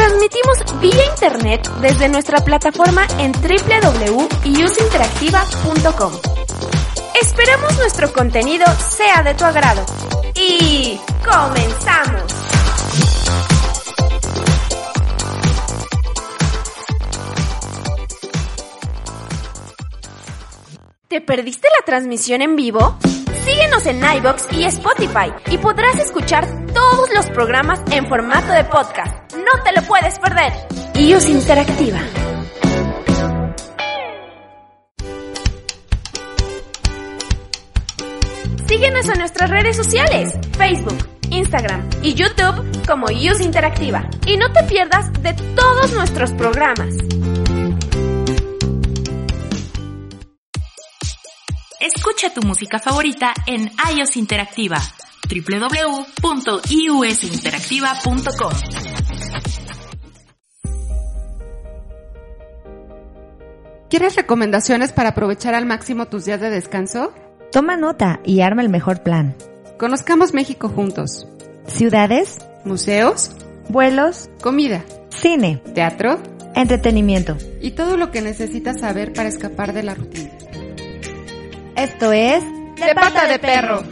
Transmitimos vía internet desde nuestra plataforma en www.useinteractiva.com. Esperamos nuestro contenido sea de tu agrado. Y comenzamos. ¿Te perdiste la transmisión en vivo? Síguenos en iBox y Spotify y podrás escuchar todos los programas en formato de podcast. No te lo puedes perder. iOS Interactiva. Síguenos en nuestras redes sociales, Facebook, Instagram y YouTube como iOS Interactiva. Y no te pierdas de todos nuestros programas. Escucha tu música favorita en iOS Interactiva www.iusinteractiva.com. ¿Quieres recomendaciones para aprovechar al máximo tus días de descanso? Toma nota y arma el mejor plan. Conozcamos México juntos. Ciudades, Museos, vuelos, comida, cine, teatro entretenimiento. y todo lo que necesitas saber para escapar de la rutina. Esto es De pata de perro.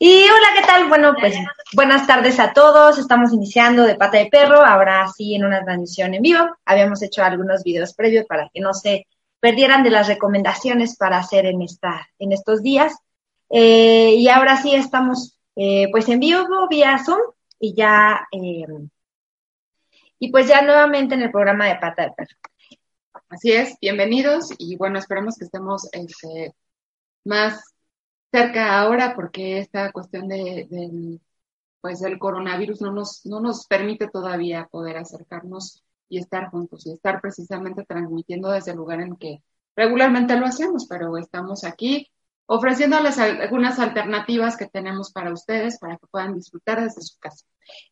Y hola, ¿qué tal? Bueno, pues buenas tardes a todos. Estamos iniciando de pata de perro, ahora sí en una transmisión en vivo. Habíamos hecho algunos videos previos para que no se perdieran de las recomendaciones para hacer en esta, en estos días. Eh, y ahora sí estamos eh, pues en vivo vía Zoom y ya eh, y pues ya nuevamente en el programa de pata de perro. Así es, bienvenidos y bueno, esperemos que estemos este, más cerca ahora porque esta cuestión de, del, pues del coronavirus no nos, no nos permite todavía poder acercarnos y estar juntos y estar precisamente transmitiendo desde el lugar en que regularmente lo hacemos, pero estamos aquí ofreciéndoles al- algunas alternativas que tenemos para ustedes para que puedan disfrutar desde su casa.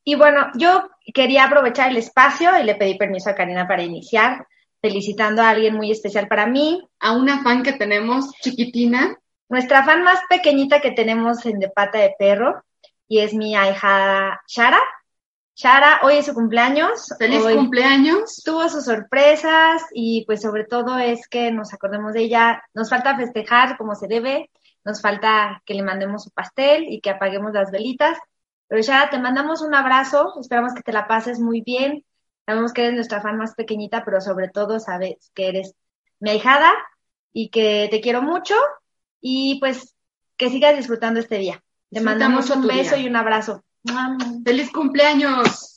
Y bueno, yo quería aprovechar el espacio y le pedí permiso a Karina para iniciar, felicitando a alguien muy especial para mí, A una fan que tenemos chiquitina, nuestra fan más pequeñita que tenemos en De Pata de Perro, y es mi hija Shara. Shara, hoy es su cumpleaños. feliz hoy cumpleaños. Tuvo sus sorpresas y pues sobre todo es que nos acordemos de ella. Nos falta festejar como se debe, nos falta que le mandemos su pastel y que apaguemos las velitas. Pero Shara, te mandamos un abrazo, esperamos que te la pases muy bien. Sabemos que eres nuestra fan más pequeñita, pero sobre todo sabes que eres mi ahijada y que te quiero mucho y pues que sigas disfrutando este día. Te mandamos un beso día. y un abrazo. ¡Feliz cumpleaños!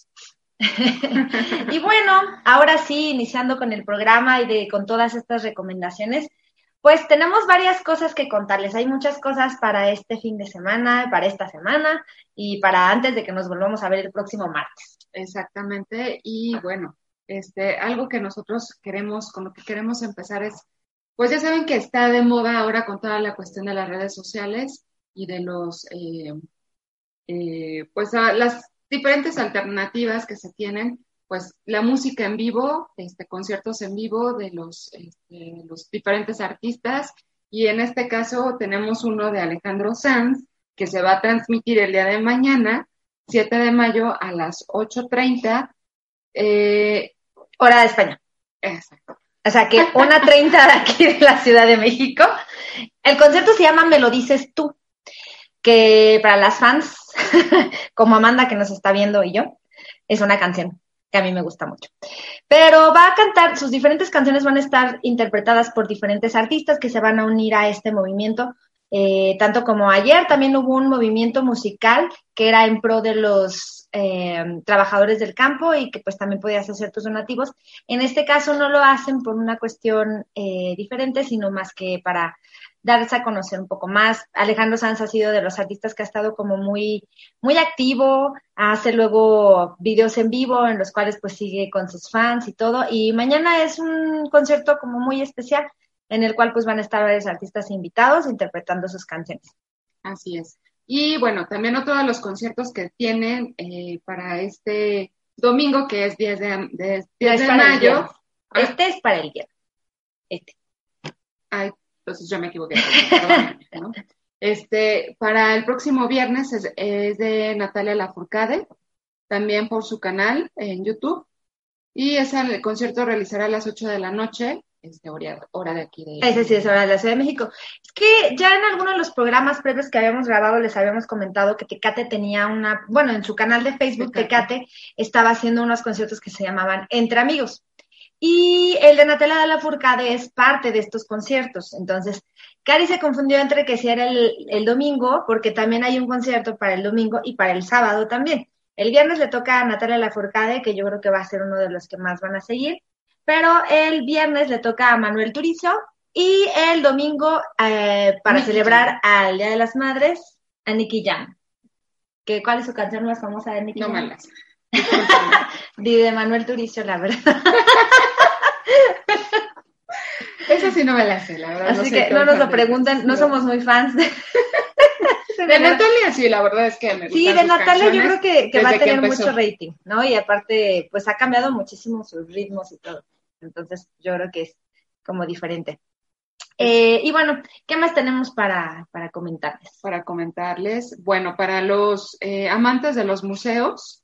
Y bueno, ahora sí, iniciando con el programa y de, con todas estas recomendaciones, pues tenemos varias cosas que contarles. Hay muchas cosas para este fin de semana, para esta semana y para antes de que nos volvamos a ver el próximo martes. Exactamente. Y bueno, este, algo que nosotros queremos, con lo que queremos empezar es, pues ya saben que está de moda ahora con toda la cuestión de las redes sociales y de los, eh, eh, pues a las diferentes alternativas que se tienen, pues la música en vivo, este, conciertos en vivo de los, este, los diferentes artistas. Y en este caso tenemos uno de Alejandro Sanz, que se va a transmitir el día de mañana, 7 de mayo a las 8.30. Eh, Hora de España. Exacto. O sea que una 30 de aquí de la Ciudad de México. El concierto se llama Me lo dices tú, que para las fans, como Amanda que nos está viendo y yo, es una canción que a mí me gusta mucho. Pero va a cantar, sus diferentes canciones van a estar interpretadas por diferentes artistas que se van a unir a este movimiento. Eh, tanto como ayer también hubo un movimiento musical que era en pro de los eh, trabajadores del campo y que pues también podías hacer tus donativos. En este caso no lo hacen por una cuestión eh, diferente, sino más que para darse a conocer un poco más. Alejandro Sanz ha sido de los artistas que ha estado como muy, muy activo, hace luego videos en vivo en los cuales pues sigue con sus fans y todo. Y mañana es un concierto como muy especial en el cual pues van a estar varios artistas invitados interpretando sus canciones. Así es. Y bueno, también otro de los conciertos que tienen eh, para este domingo, que es 10 de, de, 10 de mayo. Este es para el día. Este. Ay, entonces yo me equivoqué. ¿no? Este, para el próximo viernes es, es, de Natalia Lafourcade, también por su canal en YouTube. Y ese el concierto realizará a las 8 de la noche este, hora, hora de aquí de... Ese sí es hora de la Ciudad de México. Es que ya en alguno de los programas previos que habíamos grabado les habíamos comentado que Tecate tenía una, bueno, en su canal de Facebook Tecate, Tecate estaba haciendo unos conciertos que se llamaban Entre Amigos. Y el de Natalia de la Furcade es parte de estos conciertos. Entonces, Cari se confundió entre que si era el, el domingo, porque también hay un concierto para el domingo y para el sábado también. El viernes le toca a Natalia Lafourcade, que yo creo que va a ser uno de los que más van a seguir pero el viernes le toca a Manuel Turizo y el domingo, eh, para celebrar al Día de las Madres, a Nicky Jam. ¿Qué, ¿Cuál es su canción más famosa de Nicky no Jam? No malas. de Manuel Turizo, la verdad. Eso sí no me la sé, la verdad. Así no que no nos lo pregunten, no somos muy fans de... de Natalia, sí, la verdad es que me Sí, de Natalia yo creo que, que va a tener mucho rating, ¿no? Y aparte, pues ha cambiado muchísimo sus ritmos y todo. Entonces, yo creo que es como diferente. Eh, y bueno, ¿qué más tenemos para, para comentarles? Para comentarles, bueno, para los eh, amantes de los museos,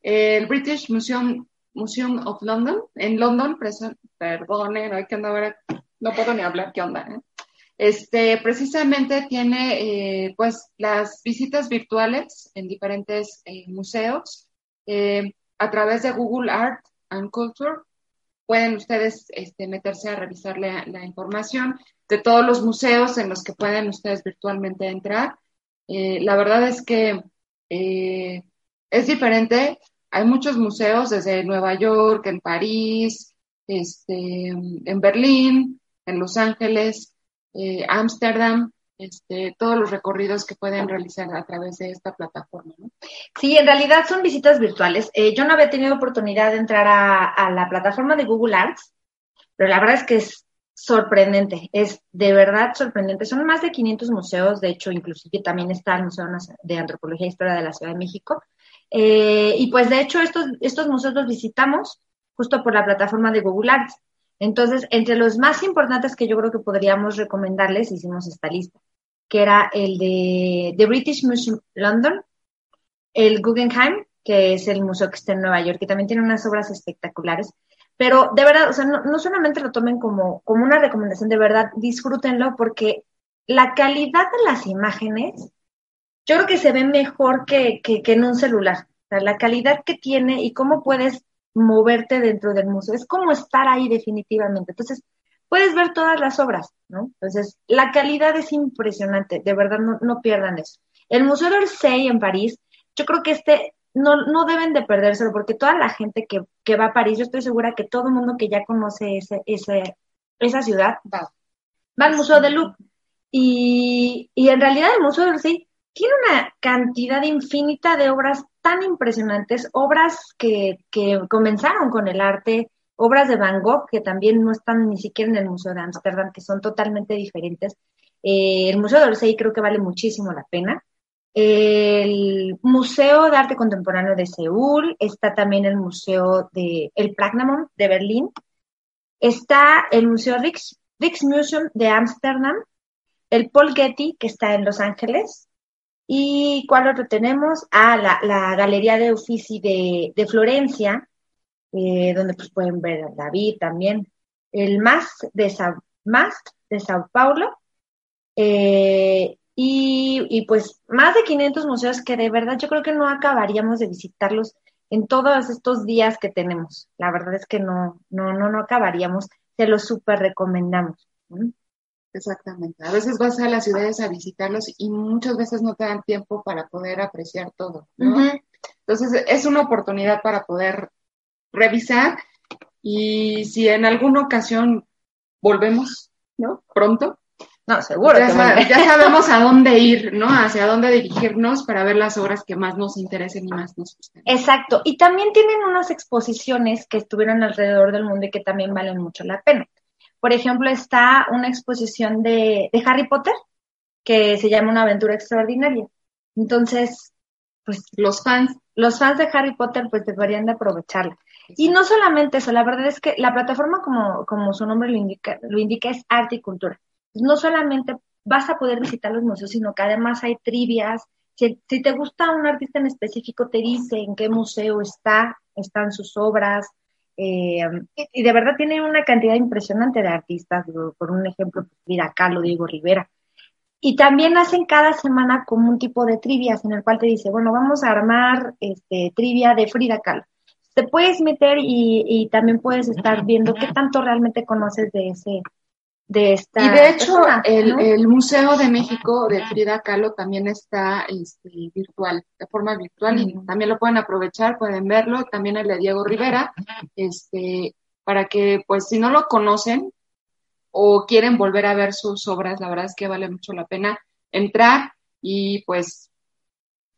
el British Museum, Museum of London, en London, perdone, no hay que andar, no puedo ni hablar, ¿qué onda? Eh? Este, precisamente tiene, pues, las visitas virtuales en diferentes museos a través de Google Art and Culture pueden ustedes este, meterse a revisar la, información de todos los museos en los que pueden ustedes virtualmente entrar. Eh, la verdad es que eh, es diferente. Hay muchos museos desde Nueva York, en París, este, en Berlín, en Los Ángeles, eh, Ámsterdam, este, todos los recorridos que pueden realizar a través de esta plataforma. ¿no? Sí, en realidad son visitas virtuales. Eh, yo no había tenido oportunidad de entrar a, la plataforma de Google Arts, pero la verdad es que es sorprendente, es de verdad sorprendente. Son más de 500 museos, de hecho, inclusive también está el Museo de Antropología e Historia de la Ciudad de México. Eh, y pues de hecho estos, estos museos los visitamos justo por la plataforma de Google Arts. Entonces, entre los más importantes que yo creo que podríamos recomendarles, hicimos esta lista que era el de The British Museum London, el Guggenheim, que es el museo que está en Nueva York, que también tiene unas obras espectaculares. Pero de verdad, o sea, no, no solamente lo tomen como, como una recomendación, de verdad, disfrútenlo porque la calidad de las imágenes, yo creo que se ve mejor que, que, que en un celular. La calidad que tiene y cómo puedes moverte dentro del museo. Es como estar ahí definitivamente. Entonces, puedes ver todas las obras, ¿no? Entonces, la calidad es impresionante, de verdad, no, no pierdan eso. El Museo d'Orsay en París, yo creo que este no, no deben de perdérselo, porque toda la gente que, que va a París, yo estoy segura que todo el mundo que ya conoce ese, ese, esa ciudad va, va al Museo del Louvre. Y, y en realidad el Museo d'Orsay tiene una cantidad infinita de obras tan impresionantes, obras que, que comenzaron con el arte, obras de Van Gogh que también no están ni siquiera en el Museo de Ámsterdam, que son totalmente diferentes. Eh, el Museo de Orsay creo que vale muchísimo la pena. El Museo de Arte Contemporáneo de Seúl, está también el Museo de el de Berlín, está el Museo Rix, Rijksmuseum de Ámsterdam, el Paul Getty, que está en Los Ángeles, y ¿cuál otro tenemos? Ah, la, la Galería de Uffizi de, de Florencia, eh, donde pues pueden ver a David también. El MAST de, Sa MAST de Sao Paulo. Eh, y, y, pues más de 500 museos que de verdad yo creo que no acabaríamos de visitarlos en todos estos días que tenemos. La verdad es que no, no, no, no acabaríamos. Se los súper recomendamos. Exactamente. A veces vas a las ciudades a visitarlos y muchas veces no te dan tiempo para poder apreciar todo, ¿no? Entonces es una oportunidad para poder revisar y si en alguna ocasión volvemos, ¿no? Pronto. No, seguro. Ya, ya, sabemos a dónde ir, ¿no? Hacia dónde dirigirnos para ver las obras que más nos interesen y más nos gusten. Exacto. Y también tienen unas exposiciones que estuvieron alrededor del mundo y que también valen mucho la pena. Por ejemplo, está una exposición de, de Harry Potter que se llama Una aventura extraordinaria. Entonces, pues los fans, los fans de Harry Potter pues deberían de aprovecharla. Y no solamente eso, la verdad es que la plataforma, como, como su nombre lo indica, lo indica, es arte y cultura. No solamente vas a poder visitar los museos, sino que además hay trivias. Si, te gusta un artista en específico, te dice en qué museo está, están sus obras, eh, y de verdad tiene una cantidad impresionante de artistas, por un ejemplo, pues, Frida Kahlo, Diego Rivera. Y también hacen cada semana como un tipo de trivias en el cual te dice, bueno, vamos a armar este, trivia de Frida Kahlo. Te puedes meter y, y también puedes estar viendo qué tanto realmente conoces de ese, de esta y de hecho el, el, Museo de México de Frida Kahlo también está este, virtual, de forma virtual y también lo pueden aprovechar, pueden verlo, también el de Diego Rivera, este, para que pues si no lo conocen o quieren volver a ver sus obras, la verdad es que vale mucho la pena entrar y pues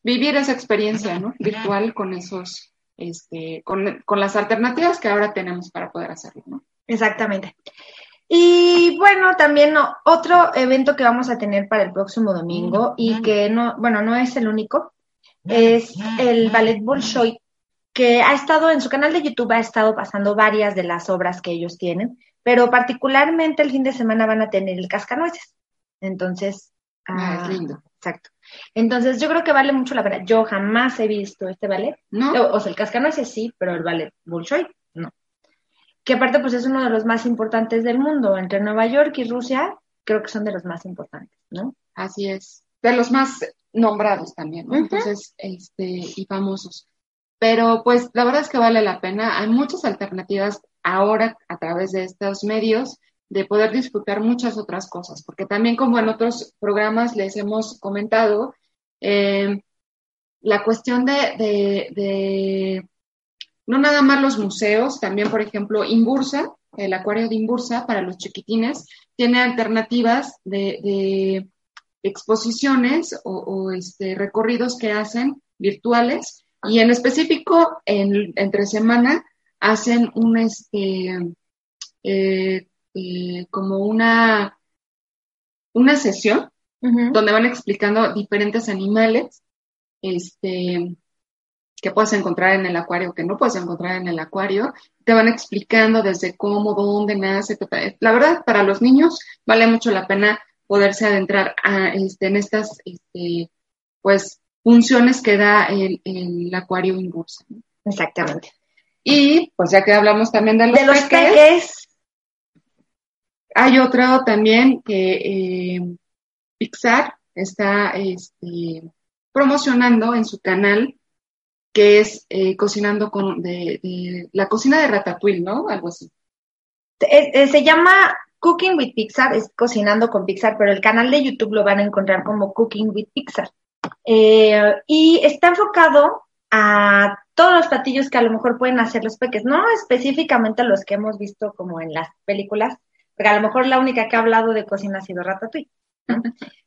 vivir esa experiencia ¿no? virtual con esos, este, con, con las alternativas que ahora tenemos para poder hacerlo, ¿no? Exactamente. Y bueno, también otro evento que vamos a tener para el próximo domingo y que no, bueno, no es el único, es el Ballet Bolshoi, que ha estado en su canal de YouTube, ha estado pasando varias de las obras que ellos tienen, pero particularmente el fin de semana van a tener el Cascanueces. Entonces, ah, es lindo. Exacto. Entonces, yo creo que vale mucho la pena. Yo jamás he visto este ballet. No. O, sea, el Cascanueces sí, pero el ballet Bolshoi no que aparte pues es uno de los más importantes del mundo, entre Nueva York y Rusia, creo que son de los más importantes, ¿no? Así es, de los más nombrados también, ¿no? Entonces, este, y famosos. Pero pues la verdad es que vale la pena, hay muchas alternativas ahora a través de estos medios de poder disfrutar muchas otras cosas, porque también como en otros programas les hemos comentado, eh, la cuestión de, no nada más los museos, también, por ejemplo, Imbursa, el acuario de Imbursa para los chiquitines, tiene alternativas de, exposiciones o, este, recorridos que hacen virtuales y en específico en, entre semana hacen un este eh, eh, como una una sesión donde van explicando diferentes animales este que puedes encontrar en el acuario, que no puedes encontrar en el acuario. Te van explicando desde cómo, dónde nace. La verdad, para los niños vale mucho la pena poderse adentrar a, este, en estas este, pues, funciones que da el, el acuario en bursa. Exactamente. Y pues ya que hablamos también de los, de los peques, hay otro también que eh, Pixar está este, promocionando en su canal que es eh, cocinando con de, la cocina de Ratatouille, ¿no? Algo así. Eh, se llama Cooking with Pixar, es cocinando con Pixar, pero el canal de YouTube lo van a encontrar como Cooking with Pixar. Y está enfocado a todos los platillos que a lo mejor pueden hacer los peques, no específicamente los que hemos visto como en las películas, porque a lo mejor la única que ha hablado de cocina ha sido Ratatouille,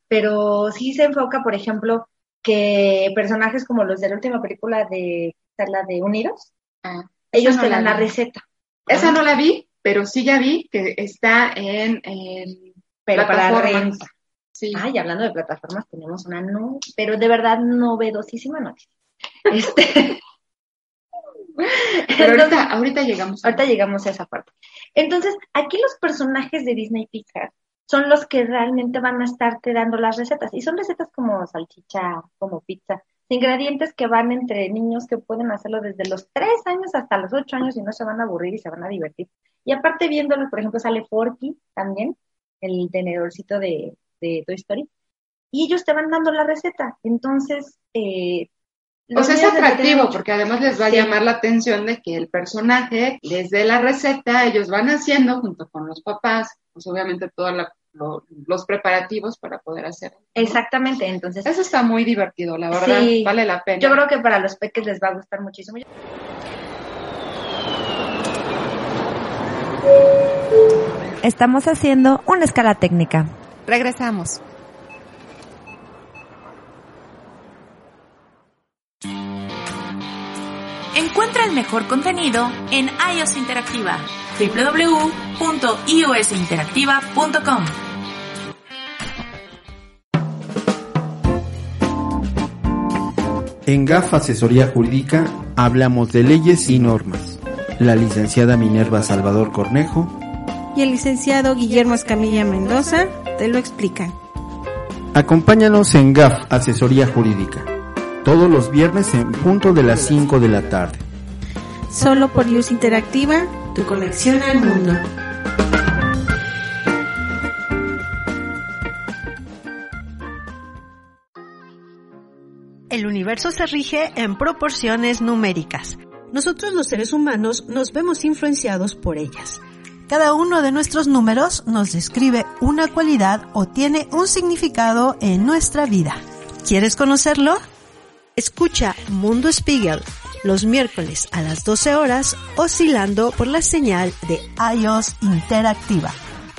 pero sí se enfoca, por ejemplo, que personajes como los de la última película de la de Unidos, ah, ellos te dan la, receta. Esa no la vi, pero sí ya vi que está en, pero para renta. Sí. Ay, hablando de plataformas, tenemos una no, pero de verdad novedosísima noticia. Este. pero ahorita, ahorita llegamos. Ahorita llegamos a esa parte. Entonces, aquí los personajes de Disney Pixar son los que realmente van a estarte dando las recetas. Y son recetas como salchicha, como pizza. ingredientes que van entre niños que pueden hacerlo desde los 3 años hasta los 8 años y no se van a aburrir y se van a divertir. Y aparte viéndolo, por ejemplo, sale Forky también, el tenedorcito de, de Toy Story, y ellos te van dando la receta. Entonces, eh, O sea, es atractivo que- porque además les va a Sí. llamar la atención de que el personaje les dé la receta, ellos van haciendo junto con los papás, pues obviamente todos los preparativos para poder hacer. Exactamente, entonces Eso está muy divertido, la verdad, Sí. vale la pena. yo creo que para los peques les va a gustar muchísimo. Estamos haciendo una escala técnica. Regresamos. Encuentra el mejor contenido en iOS Interactiva. www.iosinteractiva.com En GAF Asesoría Jurídica hablamos de leyes y normas. La licenciada Minerva Salvador Cornejo y el licenciado Guillermo Escamilla Mendoza te lo explican. Acompáñanos en GAF Asesoría Jurídica. Todos los viernes en punto de las 5 de la tarde. Solo por Luz Interactiva, tu conexión al mundo. El universo se rige en proporciones numéricas. Nosotros los seres humanos nos vemos influenciados por ellas. Cada uno de nuestros números nos describe una cualidad o tiene un significado en nuestra vida. ¿Quieres conocerlo? Escucha Mundo Spiegel los miércoles a las 12 horas oscilando por la señal de iOS Interactiva,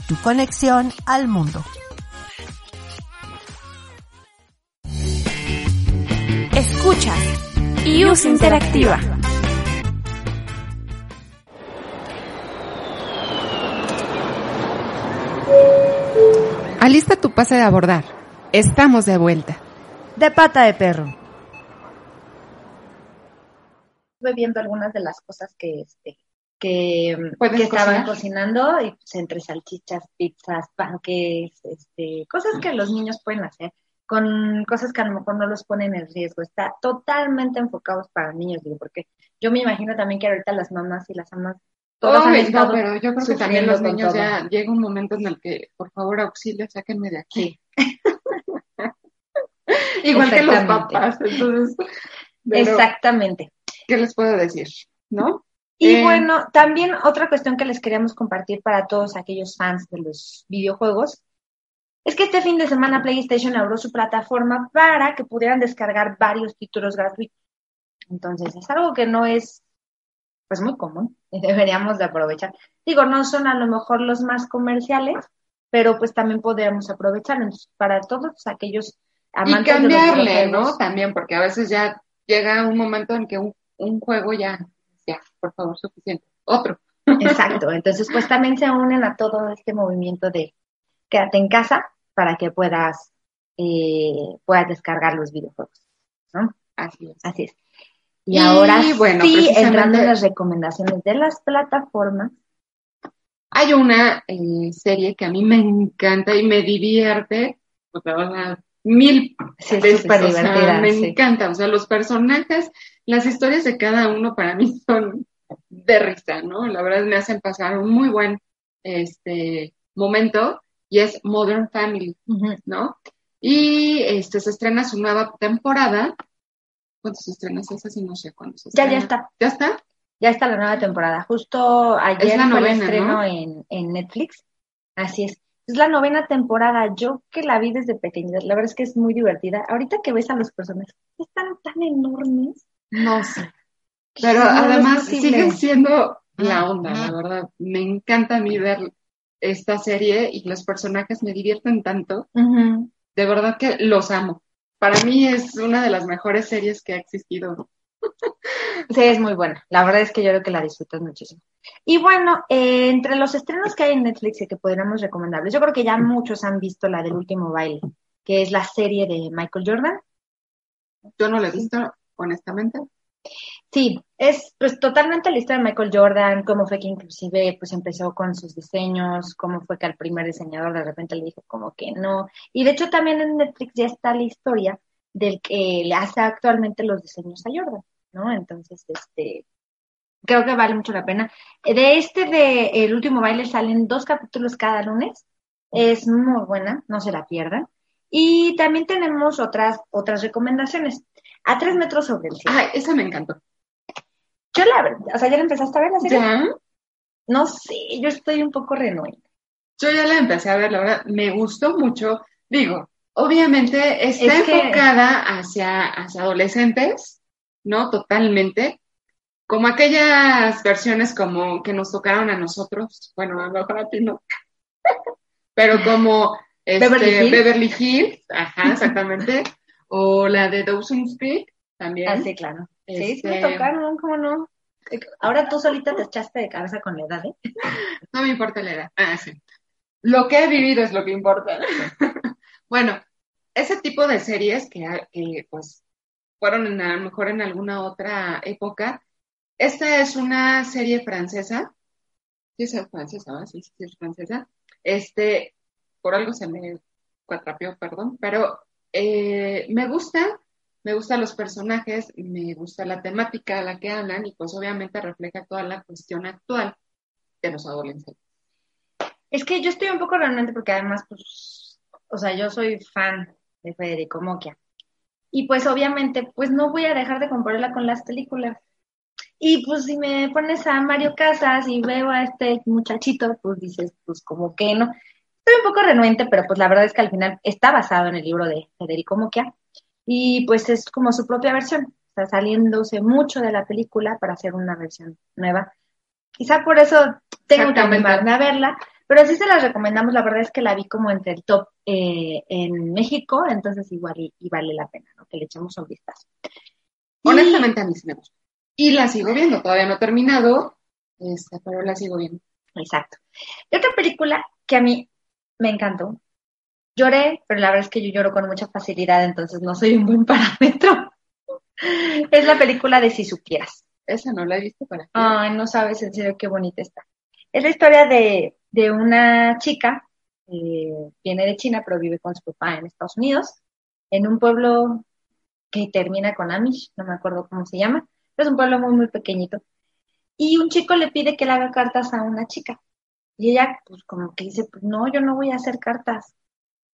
tu conexión al mundo. Escucha IUS Interactiva. Alista tu pase de abordar. Estamos de vuelta. De pata de perro. Estuve viendo algunas de las cosas que este que, ¿Puedes que estaban cocinando y pues, entre salchichas, pizzas, panques, este, cosas que los niños pueden hacer con cosas que a lo mejor no los ponen en riesgo. Está totalmente enfocados para niños, digo, porque yo me imagino también que ahorita las mamás y las amas todas han Ay, no, pero yo creo que también los niños ya llega un momento en el que, por favor, auxilio, sáquenme de aquí. Igual que los papás, entonces, pero, Exactamente. ¿Qué les puedo decir? ¿No? Y Eh, bueno, también otra cuestión que les queríamos compartir para todos aquellos fans de los videojuegos es que este fin de semana PlayStation abrió su plataforma para que pudieran descargar varios títulos gratuitos. Entonces, es algo que no es pues muy común y deberíamos de aprovechar. Digo, no son a lo mejor los más comerciales, pero pues también podríamos aprovecharlo. Entonces, para todos aquellos Y amantes de los cambiarle, ¿no? También, porque a veces ya llega un momento en que un, un juego ya, ya, por favor, suficiente. Otro. Exacto, entonces pues también se unen a todo este movimiento de quédate en casa para que puedas, eh, puedas descargar los videojuegos, ¿no? Así es. Así es. Y, Y, ahora bueno, sí, precisamente- entrando en las recomendaciones de las plataformas, Hay una eh, serie que a mí me encanta y me divierte, pues mil Sí, es veces, o sea, me sí. encanta, o sea, los personajes, las historias de cada uno para mí son de risa, ¿no? La verdad me hacen pasar un muy buen este momento y es Modern Family. ¿no? Y este se estrena su nueva temporada. ¿Cuándo se estrena? Esa sí no sé cuándo se ya, estrena. ya está, ¿Ya está? ya está la nueva temporada. Justo ayer Es la fue el novena, estreno ¿no? en, en Netflix, así es. Es la novena temporada, yo que la vi desde pequeña, la verdad es que es muy divertida. Ahorita que ves a los personajes, están tan enormes. No sé. Pero No, además sigue siendo la onda, la verdad. Me encanta a mí ver esta serie y los personajes me divierten tanto. De verdad que los amo. Para mí es una de las mejores series que ha existido. Sí, es muy buena. La verdad es que yo creo que la disfrutas muchísimo. Y bueno, eh, entre los estrenos que hay en Netflix y que podríamos recomendarles, yo creo que ya muchos han visto la del último baile, que es la serie de Michael Jordan. Yo no la he visto, honestamente. Sí, es pues totalmente la historia de Michael Jordan, cómo fue que inclusive pues empezó con sus diseños, cómo fue que al primer diseñador de repente le dijo como que no. Y de hecho también en Netflix ya está la historia del que le hace actualmente los diseños a Jordan, ¿no? Entonces, este, creo que vale mucho la pena. De este de El último baile salen dos capítulos cada lunes. Es muy buena, no se la pierdan. Y también tenemos otras, otras recomendaciones. A tres metros sobre el cielo. Ay, esa me encantó. Yo la verdad, o sea, ¿ya la empezaste a ver la serie? ¿Ya? No sé, yo estoy un poco renuente. Yo ya la empecé a ver, la verdad, me gustó mucho. Digo, obviamente está Es que- enfocada hacia, hacia adolescentes, ¿no? Totalmente. Como aquellas versiones como que nos tocaron a nosotros, bueno, a lo mejor a ti no, pero como este, Beverly Hills. Beverly Hills, ajá, exactamente, o la de Dawson's Creek también. Ah, sí, claro. Sí, sí me Este, tocaron, ¿cómo no? Ahora tú solita te echaste de cabeza con la edad, ¿eh? No me importa la edad. Ah, sí. Lo que he vivido es lo que importa. bueno, ese tipo de series que, que, pues fueron en- a lo mejor en alguna otra época. Esta es una serie francesa. Sí, es francesa. Sí, sí, sí, es francesa. Este, por algo se me cuatrapeó, perdón, pero eh, me gusta, me gustan los personajes, me gusta la temática a la que hablan y pues obviamente refleja toda la cuestión actual de los adolescentes. Es que yo estoy un poco renuente porque además, pues, o sea, yo soy fan de Federico Moquia. Y pues obviamente, pues no voy a dejar de compararla con las películas. Y pues si me pones a Mario Casas y veo a este muchachito, pues dices, pues como que no. Un poco renuente, pero pues la verdad es que al final está basado en el libro de Federico Moquia. Y pues es como su propia versión. Está saliéndose mucho de la película para hacer una versión nueva. Quizá por eso tengo que animarme a verla, pero sí se las recomendamos. La verdad es que la vi como entre el top eh, en México, entonces igual y, y vale la pena ¿no? que le echemos un vistazo. Y- Honestamente a mí sí me gusta. Y la sigo viendo, todavía no he terminado, este, pero la sigo viendo. Exacto. Y otra película que a mí me encantó. Lloré, pero la verdad es que yo lloro con mucha facilidad, entonces no soy un buen parámetro. Es la película de Si supieras. Esa no la he visto para. Ay, no sabes en serio qué bonita está. Es la historia de, de una chica, eh, viene de China, pero vive con su papá en Estados Unidos, en un pueblo que termina con Amish, no me acuerdo cómo se llama, pero es un pueblo muy, muy pequeño. Y un chico le pide que le haga cartas a una chica. Y ella, pues como que dice, pues no, yo no voy a hacer cartas.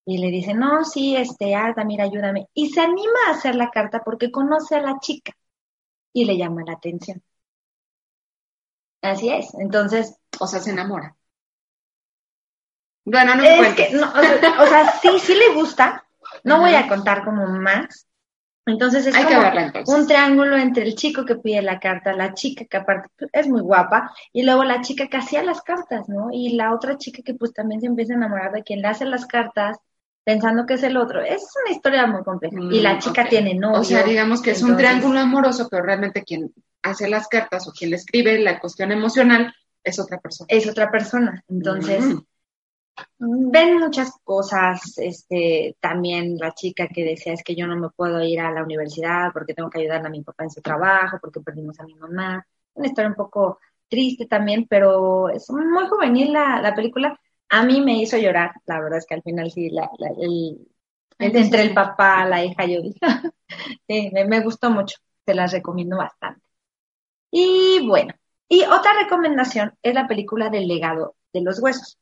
Y le dice, no, sí, este, Arda, mira, ayúdame. Y se anima a hacer la carta porque conoce a la chica y le llama la atención. Así es. Entonces, O sea, se enamora. Bueno, no es cuentes. que, no, o, sea, o sea, sí, sí le gusta. No voy a contar como más. Entonces es Hay que como verla entonces. un triángulo entre el chico que pide la carta, la chica que aparte pues, es muy guapa, y luego la chica que hacía las cartas, ¿no? Y la otra chica que pues también se empieza a enamorar de quien le hace las cartas, pensando que es el otro. Es una historia muy compleja. y la Mm, chica tiene novio. O sea, digamos que es un triángulo amoroso, pero realmente quien hace las cartas o quien le escribe la cuestión emocional es otra persona. es otra persona. Entonces, Mm. Ven muchas cosas, este, también la chica que decía es que yo no me puedo ir a la universidad porque tengo que ayudar a mi papá en su trabajo, porque perdimos a mi mamá. Una historia un poco triste también, pero es muy juvenil la, la película. A mí me hizo llorar, la verdad es que al final sí, la, la- el, el- entre el papá, la hija, yo dije, sí, me, me gustó mucho, te las recomiendo bastante. Y bueno, y otra recomendación es la película del legado de los huesos.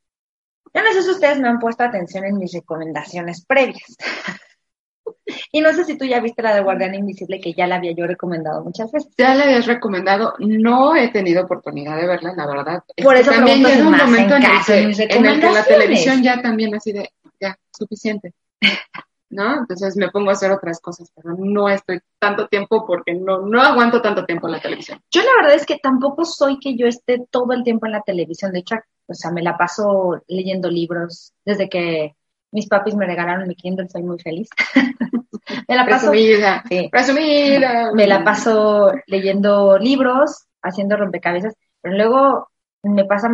Yo no sé si ustedes me han puesto atención en mis recomendaciones previas. y no sé si tú ya viste la de Guardián Invisible, que ya la había yo recomendado muchas veces. Ya la habías recomendado, no he tenido oportunidad de verla, la verdad. Por eso también pregunto si llega un momento en el, que, en el que la televisión ya también así de, ya, suficiente. ¿No? Entonces me pongo a hacer otras cosas, pero no estoy tanto tiempo porque no, no aguanto tanto tiempo en la televisión. Yo la verdad es que tampoco soy que yo esté todo el tiempo en la televisión. De hecho, o sea, me la paso leyendo libros desde que mis papis me regalaron mi Kindle, soy muy feliz. me la paso Presumida, Sí. presumida. me la paso leyendo libros, haciendo rompecabezas, pero luego me pasa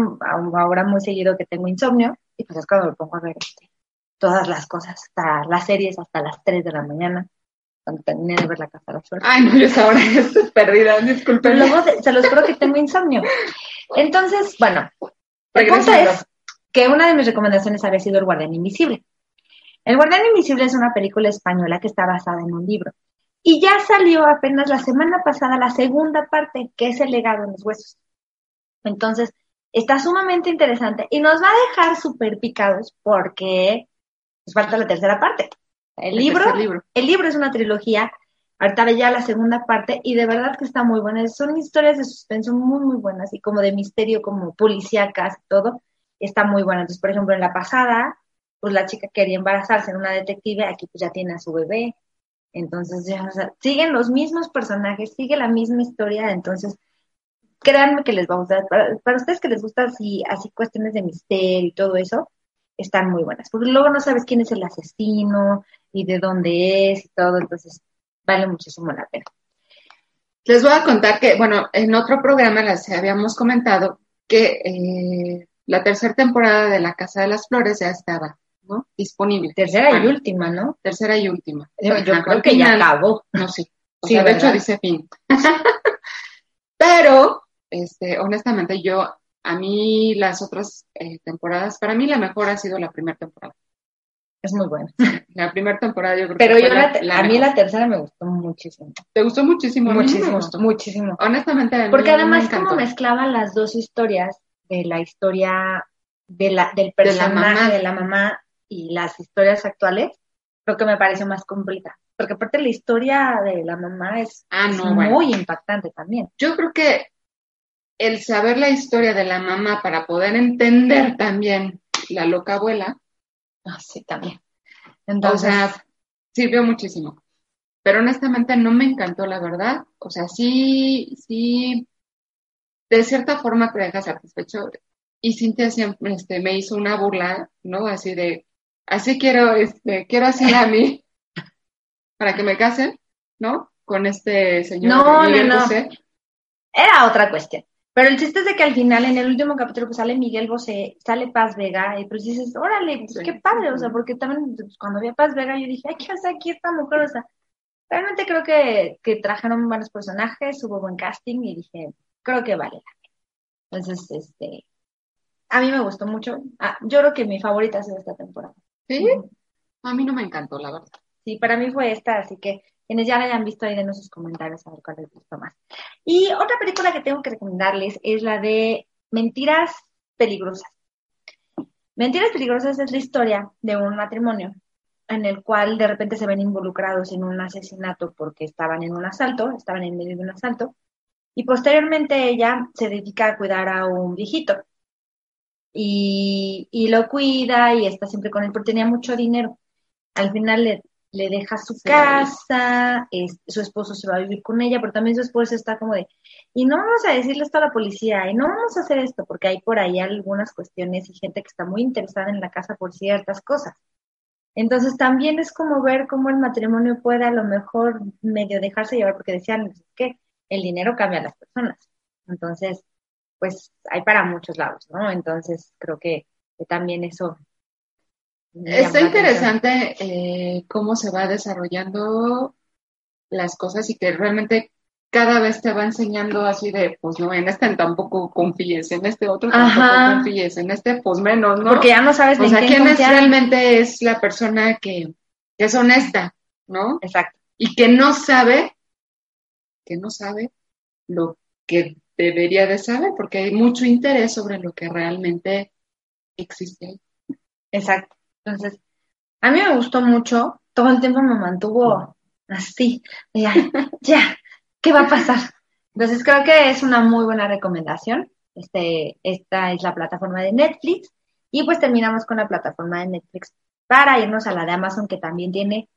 ahora muy seguido que tengo insomnio y pues es cuando me pongo a ver este, todas las cosas, hasta las series hasta las 3 de la mañana, cuando terminé de ver la casa de la suerte. Ay, no, yo esa hora ya estoy perdida, disculpen. luego se los juro que tengo insomnio. Entonces, bueno, el punto es que una de mis recomendaciones había sido El Guardián Invisible. El Guardián Invisible es una película española que está basada en un libro. Y ya salió apenas la semana pasada la segunda parte, que es El legado en los huesos. Entonces, está sumamente interesante y nos va a dejar súper picados porque nos falta la tercera parte. El, libro, libro, el libro es una trilogía, ahorita ya la segunda parte y de verdad que está muy buena. Son historias de suspenso muy, muy buenas y como de misterio, como policíacas y todo, está muy buena. Entonces, por ejemplo, en la pasada, pues la chica quería embarazarse en una detective, aquí pues ya tiene a su bebé. Entonces, ya, siguen los mismos personajes, sigue la misma historia, entonces créanme que les va a gustar. Para, para ustedes que les gusta así, así cuestiones de misterio y todo eso, están muy buenas. Porque luego no sabes quién es el asesino y de dónde es y todo, entonces vale muchísimo la pena. Les voy a contar que, bueno, en otro programa les habíamos comentado que eh, la tercera temporada de La Casa de las Flores ya estaba, ¿no? Disponible. Tercera y última, ¿no? Tercera y última. Yo, yo creo que ya acabó. No, sí. O Sí, sea, de hecho dice fin. Pero, este, honestamente, yo, a mí las otras eh, temporadas, para mí la mejor ha sido la primera temporada. Es muy buena. La primera temporada yo creo Pero que yo fue la la, a mí mejor. la tercera me gustó muchísimo. ¿Te gustó muchísimo? A mí me Muchísimo, gustó. muchísimo. Honestamente, a Porque además como mezclaban las dos historias de la historia de la, del De la personaje mamá. de la mamá y las historias actuales, creo que me pareció más completa. Porque aparte la historia de la mamá es, Ah, es no, bueno. muy impactante también. Yo creo que el saber la historia de la mamá para poder entender también la loca abuela, Ah, sí, también. o Entonces, sea, sirvió muchísimo. Pero honestamente no me encantó, la verdad. O sea, sí, sí, de cierta forma te deja satisfecho. Y Cintia siempre este, me hizo una burla, ¿no? Así de, así quiero, este, quiero así a mí, para que me casen, ¿no? Con este señor No, Miguel no, no. Era otra cuestión. Pero el chiste es de que al final, en el último capítulo, pues sale Miguel Bosé, sale Paz Vega, y pues dices, órale, pues Sí. qué padre, o sea, porque también pues, cuando vi a Paz Vega yo dije, ay, ¿qué hace aquí esta mujer? O sea, realmente creo que, que trajeron buenos personajes, hubo buen casting y dije, creo que vale. la pena. Entonces, este, a mí me gustó mucho. Ah, yo creo que mi favorita sido esta temporada. ¿Sí? A mí no me encantó, la verdad. Sí, para mí fue esta, así que quienes ya la hayan visto ahí denos sus comentarios a ver cuál les gustó más. Y otra película que tengo que recomendarles es la de Mentiras Peligrosas. Mentiras Peligrosas es la historia de un matrimonio en el cual de repente se ven involucrados en un asesinato porque estaban en un asalto, estaban en medio de un asalto, y posteriormente ella se dedica a cuidar a un viejito. Y, y lo cuida y está siempre con él porque tenía mucho dinero. Al final le, le deja su casa, es- su esposo se va a vivir con ella, pero también su esposo está como de, y no vamos a decirle esto a la policía, y no vamos a hacer esto, porque hay por ahí algunas cuestiones y gente que está muy interesada en la casa por ciertas cosas. Entonces también es como ver cómo el matrimonio puede a lo mejor medio dejarse llevar, porque decían que el dinero cambia a las personas. Entonces, pues hay para muchos lados, ¿no? Entonces creo que, que también eso. Está interesante eh, cómo se va desarrollando las cosas y que realmente cada vez te va enseñando así de, pues no, en este tampoco confíes, en este otro tampoco Ajá. confíes, en este pues menos, ¿no? Porque ya no sabes o sea, quién quién es realmente es la persona que, que es honesta, ¿no? Exacto. Y que no sabe, que no sabe lo que debería de saber, porque hay mucho interés sobre lo que realmente existe. Exacto. Entonces, a mí me gustó mucho, todo el tiempo me mantuvo así, ya, ya, ¿qué va a pasar? Entonces creo que es una muy buena recomendación. Este, esta es la plataforma de Netflix y pues terminamos con la plataforma de Netflix para irnos a la de Amazon que también tiene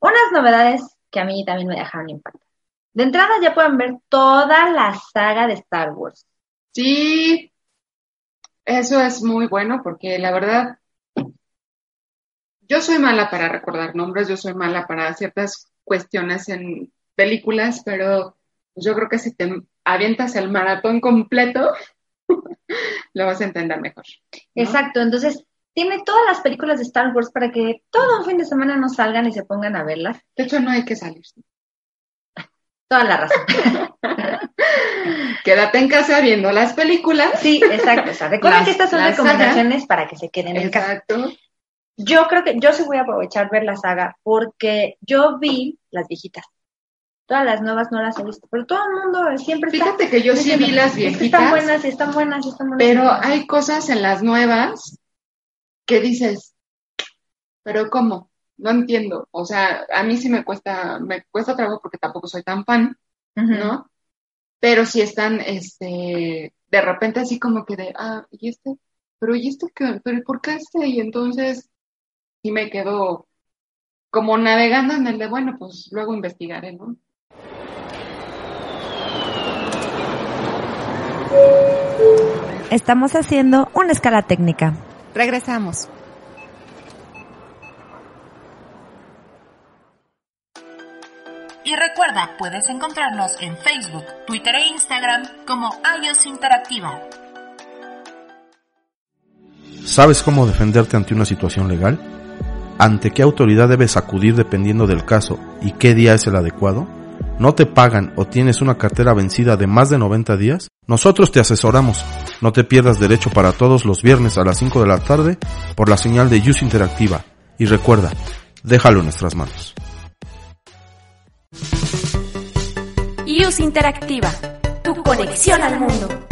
unas novedades que a mí también me dejaron impactar. De entrada ya pueden ver toda la saga de Star Wars. Sí, eso es muy bueno porque la verdad, yo soy mala para recordar nombres, yo soy mala para ciertas cuestiones en películas, pero yo creo que si te avientas el maratón completo, lo vas a entender mejor. ¿no? Exacto, entonces tiene todas las películas de Star Wars para que todo un fin de semana no salgan y se pongan a verlas. De hecho, no hay que salir. Toda la razón. Quédate en casa viendo las películas. Sí, exacto. O sea, recuerden Las- que estas son recomendaciones para que se queden en casa. Exacto. Yo creo que yo sí voy a aprovechar ver la saga porque yo vi las viejitas. Todas las nuevas no las he visto, pero todo el mundo siempre está. Fíjate que yo sí vi las viejitas. Están buenas, están buenas, están buenas. Pero hay cosas en las nuevas que dices, pero ¿cómo? No entiendo. O sea, a mí sí me cuesta, me cuesta trabajo porque tampoco soy tan fan, ¿no? Pero sí están, este, de repente así como que de, ah, ¿y este? Pero ¿y este qué? ¿Pero por qué este? Y entonces sí me quedo como navegando en el de, bueno, pues luego investigaré, ¿no? Estamos haciendo una escala técnica. Regresamos. Y recuerda, puedes encontrarnos en Facebook, Twitter e Instagram como iOS Interactiva. ¿Sabes cómo defenderte ante una situación legal? ¿Ante qué autoridad debes acudir dependiendo del caso y qué día es el adecuado? ¿No te pagan o tienes una cartera vencida de más de 90 días? Nosotros te asesoramos. No te pierdas derecho para todos los viernes a las 5 de la tarde por la señal de Use Interactiva. Y recuerda, déjalo en nuestras manos. Use Interactiva, tu conexión al mundo.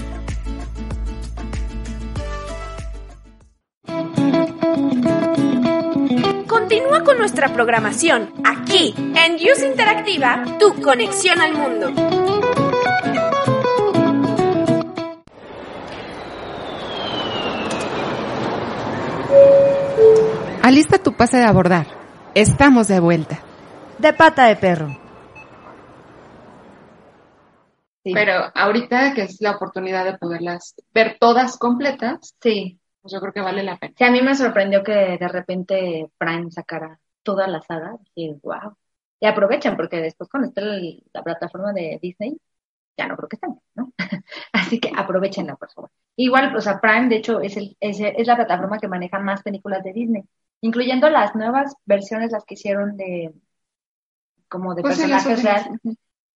Continúa con nuestra programación aquí en Use Interactiva, tu conexión al mundo. Alista tu pase de abordar. Estamos de vuelta. De pata de perro. Pero ahorita que es la oportunidad de poderlas ver todas completas, Sí. Pues yo creo que vale la pena. Sí, a mí me sorprendió que de repente Prime sacara toda la saga. Y wow. Y aprovechan, porque después cuando esté la plataforma de Disney, ya no creo que estén, ¿no? Así que aprovechenla, por favor. Igual, o sea, Prime, de hecho, es, el, es, es la plataforma que maneja más películas de Disney, incluyendo las nuevas versiones, las que hicieron de, como de Pues personajes reales,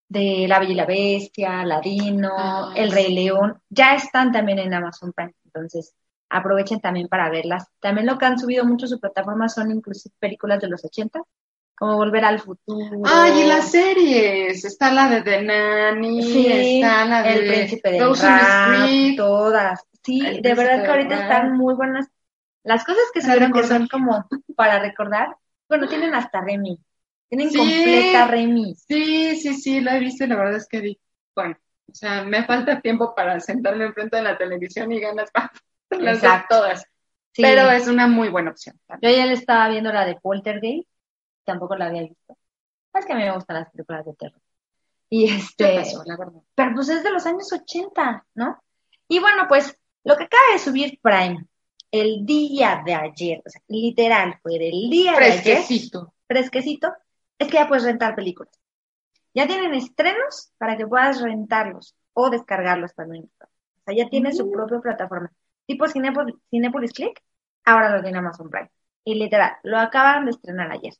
de La Bella y la Bestia, Ladino, Ah, El. Rey León, ya están también en Amazon Prime, entonces aprovechen también para verlas. También lo que han subido mucho su plataforma son inclusive películas de los 80, como Volver al Futuro. Ay, y las series. Está la de The Nanny, Sí, está la de El Príncipe del Rap, todas. Sí, El de verdad que ahorita están muy buenas. Las cosas que subieron que son como para recordar, bueno, tienen hasta Remy. Tienen Sí. completa Remy. Sí, sí, sí, la he visto y la verdad es que bueno, o sea, me falta tiempo para sentarme enfrente de la televisión y ganas para las todas. Sí. Pero es una muy buena opción. Yo ya le estaba viendo la de Poltergeist, tampoco la había visto. Es que a mí me gustan las películas de terror. Y este, Yo paso, la verdad. pero pues es de los años 80, ¿no? Y bueno, pues lo que acaba de subir Prime el día de ayer, o sea, literal, fue del día de ayer, Fresquecito. fresquecito, es que ya puedes rentar películas. Ya tienen estrenos para que puedas rentarlos o descargarlos también. O sea, ya tiene su propia plataforma. Tipo Cinepolis, Cinepolis Click, ahora lo tiene Amazon Prime. Y literal, lo acaban de estrenar ayer.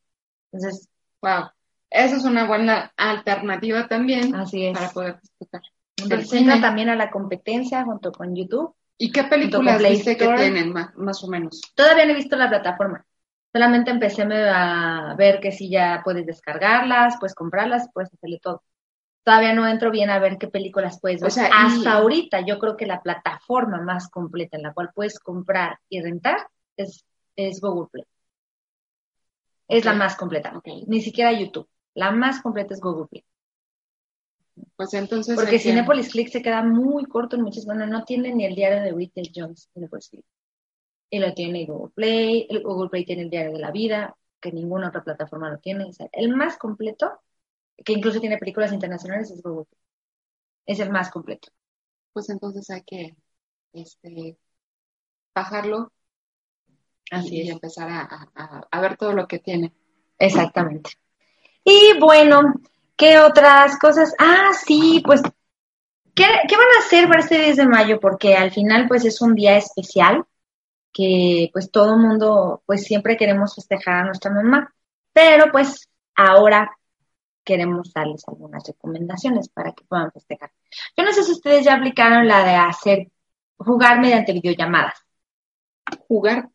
Entonces, Wow. Eso es una buena alternativa también así es. para poder disfrutar. Entonces, también a la competencia junto con YouTube. ¿Y qué películas viste que tienen más, más o menos? Todavía no he visto la plataforma. Solamente empecé a ver que si ya puedes descargarlas, puedes comprarlas, puedes hacerle todo. Todavía no entro bien a ver qué películas puedes ver. O sea, y- Hasta ahorita yo creo que la plataforma más completa en la cual puedes comprar y rentar es, es Google Play. Es la más completa. Ni siquiera YouTube. La más completa es Google Play. Pues entonces. Porque Cinepolis Click se queda muy corto en muchas, bueno, no tiene ni el diario de Bridget Jones, Cinepolis Click. Y lo tiene Google Play, el Google Play tiene el diario de la vida, que ninguna otra plataforma lo tiene. O sea, el más completo, que incluso tiene películas internacionales, es Google. Es el más completo. Pues entonces hay que este, bajarlo Así y, empezar a, a- a- a ver todo lo que tiene. Exactamente. Y bueno, ¿qué otras cosas? Ah, sí, pues, ¿qué, ¿qué van a hacer para este 10 de mayo? Porque al final, pues, es un día especial que, pues, todo el mundo, pues, siempre queremos festejar a nuestra mamá. Pero, pues, ahora queremos darles algunas recomendaciones para que puedan festejar. Yo no sé si ustedes ya aplicaron la de hacer, jugar mediante videollamadas. ¿Jugar?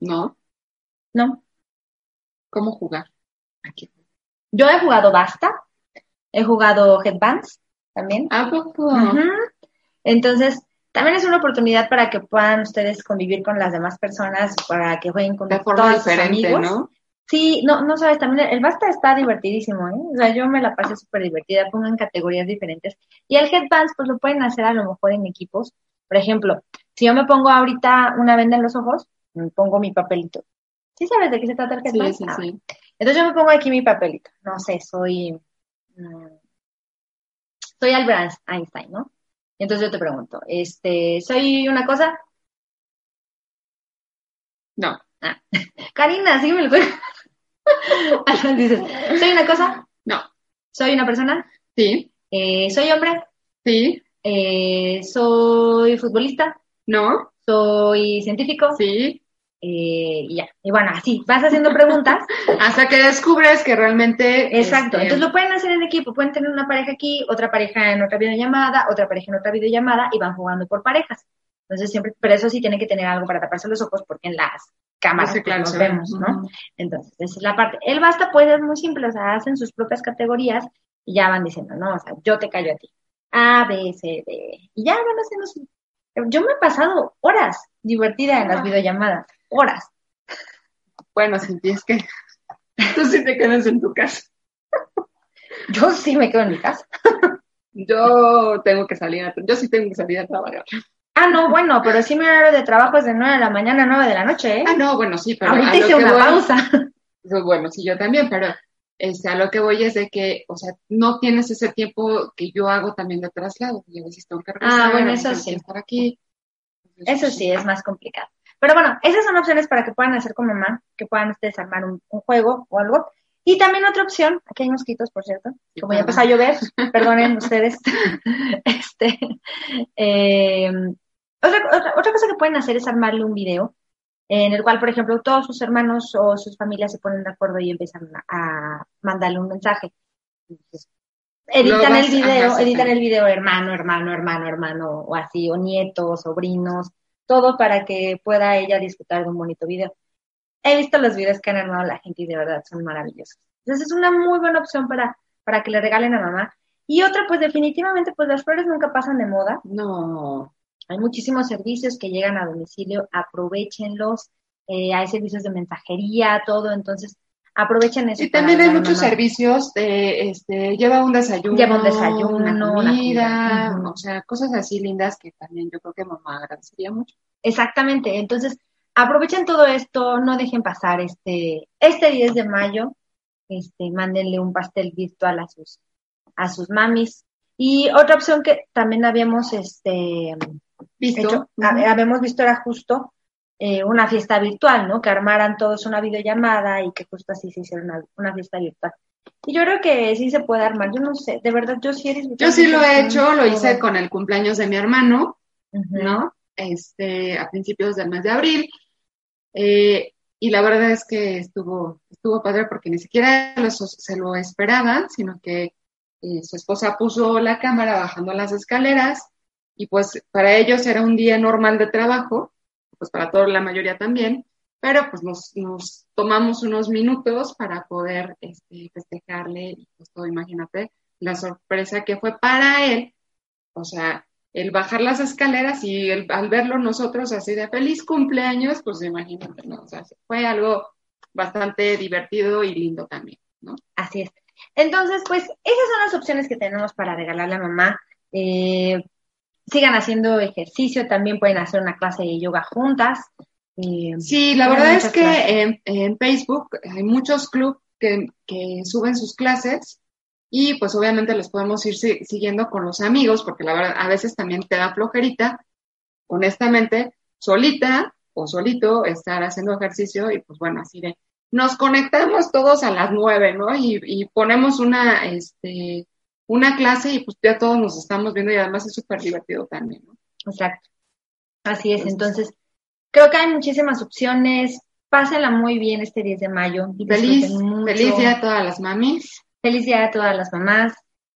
No. ¿No? ¿Cómo jugar? Aquí. Yo he jugado Basta, he jugado Headbands también. ¿A poco? Entonces, también es una oportunidad para que puedan ustedes convivir con las demás personas, para que jueguen con De forma todos sus diferente, amigos. ¿no? Sí, no, no sabes, también el Basta está divertidísimo, ¿eh? O sea, yo me la pasé súper divertida, pongan categorías diferentes. Y el Headbands, pues lo pueden hacer a lo mejor en equipos. Por ejemplo, si yo me pongo ahorita una venda en los ojos, me pongo mi papelito. ¿Sí sabes de qué se trata el Sí, Headbands? sí, Ah, sí. Entonces yo me pongo aquí mi papelito. No sé, soy. mm, soy Albert Einstein, ¿no? Y entonces yo te pregunto, este, ¿soy una cosa? No. Ah. Karina, sígueme el juego. Dices, ¿soy una cosa? No. ¿Soy una persona? Sí. Eh, ¿Soy hombre? Sí. Eh, ¿Soy futbolista? No. ¿Soy científico? Sí. Eh, y ya. Y bueno, así, vas haciendo preguntas. Hasta que descubres que realmente. Exacto. este, Entonces lo pueden hacer en equipo. Pueden tener una pareja aquí, otra pareja en otra videollamada, otra pareja en otra videollamada y van jugando por parejas. Entonces siempre, pero eso sí tiene que tener algo para taparse los ojos porque en las cámaras Sí, pues, claro, nos vemos, ¿no? Entonces, esa es la parte. El basta pues es muy simple, o sea, hacen sus propias categorías y ya van diciendo, no, o sea, yo te callo a ti. A, B, C, D. Y ya van haciendo su... Yo me he pasado horas divertida en las Ah. videollamadas, horas. Bueno, Cinti, es que tú sí te quedas en tu casa. Yo sí me quedo en mi casa. Yo tengo que salir a, yo sí tengo que salir a trabajar. Ah, no, bueno, pero sí mi horario de trabajo es de 9 de la mañana a 9 de la noche, ¿eh? Ah, no, bueno, sí, pero Ahorita hice una voy- pausa. Pues, bueno, sí, yo también, pero este, a lo que voy es de que, o sea, no tienes ese tiempo que yo hago también de traslado. Y a veces tengo que regresar, Ah, bueno, eso sí. estar aquí. Eso sí, es más complicado. Pero bueno, esas son opciones para que puedan hacer con mamá, que puedan ustedes armar un, un juego o algo. Y también otra opción, aquí hay mosquitos, por cierto, como ya empezó a llover, perdonen ustedes. este, eh, otra, otra, otra cosa que pueden hacer es armarle un video en el cual, por ejemplo, todos sus hermanos o sus familias se ponen de acuerdo y empiezan a, a mandarle un mensaje. Entonces, editan vas- el video, ajá, editan sí. el video hermano, hermano, hermano, hermano, o así, o nietos, sobrinos, todo para que pueda ella disfrutar de un bonito video. He visto los videos que han armado la gente y de verdad son maravillosos. Entonces es una muy buena opción para, para que le regalen a mamá. Y otra, pues definitivamente, pues las flores nunca pasan de moda. No. Hay muchísimos servicios que llegan a domicilio, aprovechenlos. Eh, hay servicios de mensajería, todo, entonces aprovechen eso. Y también hay muchos mamá. servicios de, este, lleva un desayuno, Lleva un desayuno, una una comida, o sea, cosas así lindas que también yo creo que mamá agradecería mucho. Exactamente, entonces aprovechen todo esto, no dejen pasar este, este 10 de mayo, este, mándenle un pastel virtual a sus, a sus mamis. Y otra opción que también habíamos este, Visto. hecho, Ujú. a- habíamos visto era justo eh, una fiesta virtual, ¿no? Que armaran todos una videollamada y que justo así se hiciera una, una fiesta virtual. Y yo creo que sí se puede armar, yo no sé, de verdad, yo sí eres Yo sí lo he hecho, lo hice con el cumpleaños de mi hermano, ¿no? Este, a principios del mes de abril. Eh, y la verdad es que estuvo, estuvo padre porque ni siquiera lo- se lo esperaban, sino que eh, su esposa puso la cámara bajando las escaleras y pues para ellos era un día normal de trabajo, pues para toda la mayoría también, pero pues nos, tomamos unos minutos para poder este, festejarle y pues todo, imagínate la sorpresa que fue para él, o sea, el bajar las escaleras y el, al verlo nosotros así de feliz cumpleaños, pues imagínate, ¿no? O sea, fue algo bastante divertido y lindo también, ¿no? Así es. Entonces, pues esas son las opciones que tenemos para regalarle a mamá. Eh, sigan haciendo ejercicio, también pueden hacer una clase de yoga juntas. Eh, Sí, la verdad es que en, en Facebook hay muchos clubes que, que suben sus clases y pues obviamente los podemos ir si- siguiendo con los amigos porque la verdad a veces también te da flojerita, honestamente, solita o solito estar haciendo ejercicio y pues bueno, así de nos conectamos todos a las nueve, ¿no? Y, y ponemos una, este, una clase y pues ya todos nos estamos viendo y además es súper divertido también, ¿no? Exacto. Así es, entonces, creo que hay muchísimas opciones. Pásenla muy bien este 10 de mayo. Y feliz, feliz día a todas las mamis. Feliz día a todas las mamás.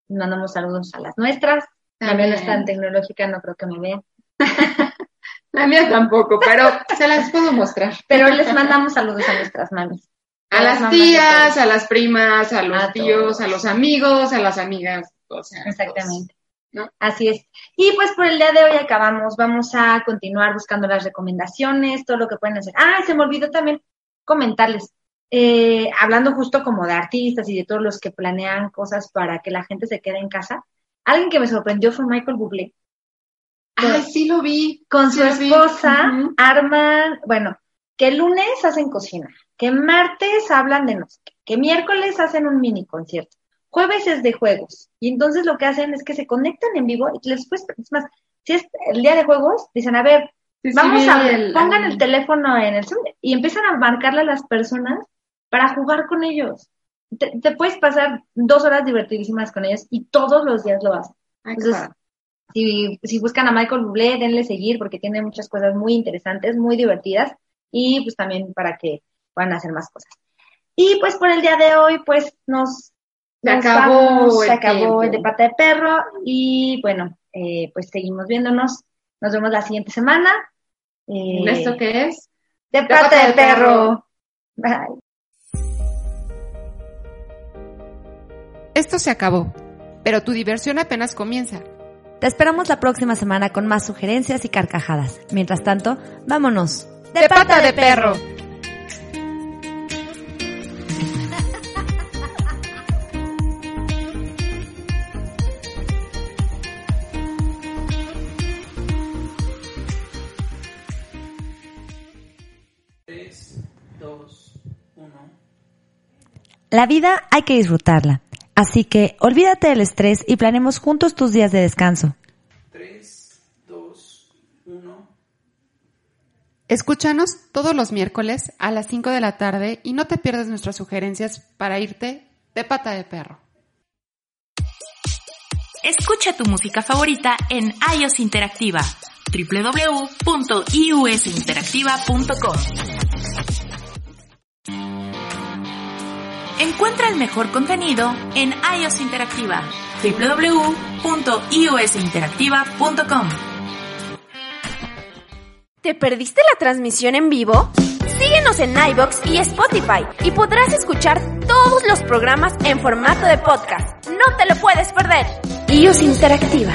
Mandamos saludos a las nuestras. También no es tan tecnológica, no creo que me vean. La mía tampoco, pero se las puedo mostrar. Pero les mandamos saludos a nuestras mamis. A, las, tías, a las primas, a los tíos, a los amigos, a las amigas. O sea, Exactamente. Así es. Y pues por el día de hoy acabamos. Vamos a continuar buscando las recomendaciones, todo lo que pueden hacer. Ah, se me olvidó también comentarles. Eh, hablando justo como de artistas y de todos los que planean cosas para que la gente se quede en casa. Alguien que me sorprendió fue Michael Bublé. Ay, sí lo vi. Con su esposa arman, bueno, que el lunes hacen cocina, que martes hablan de no sé qué, que miércoles hacen un mini concierto, jueves es de juegos. Y entonces lo que hacen es que se conectan en vivo y después, es más, si es el día de juegos, dicen, a ver, vamos a ver, pongan el teléfono en el Zoom y empiezan a marcarle a las personas para jugar con ellos. Te, puedes pasar dos horas divertidísimas con ellos y todos los días lo hacen. Entonces, si, si buscan a Michael Bublé, denle seguir porque tiene muchas cosas muy interesantes, muy divertidas y pues también para que puedan hacer más cosas. Y pues por el día de hoy, pues nos, se acabó, se acabó el de pata de perro y bueno, eh, pues seguimos viéndonos. Nos vemos la siguiente semana. Eh, ¿Esto qué es? De pata, de, perro. Bye. Esto se acabó, pero tu diversión apenas comienza. Te esperamos la próxima semana con más sugerencias y carcajadas. Mientras tanto, vámonos. De, pata, de, perro. La vida hay que disfrutarla. Así que olvídate del estrés y planemos juntos tus días de descanso. 3, 2, 1. Escúchanos todos los miércoles a las 5 de la tarde y no te pierdas nuestras sugerencias para irte de pata de perro. Escucha tu música favorita en iOS Interactiva www.iusinteractiva.com. Encuentra el mejor contenido en iOS Interactiva www.iosinteractiva.com. ¿Te perdiste la transmisión en vivo? Síguenos en iBox y Spotify y podrás escuchar todos los programas en formato de podcast. No te lo puedes perder. iOS Interactiva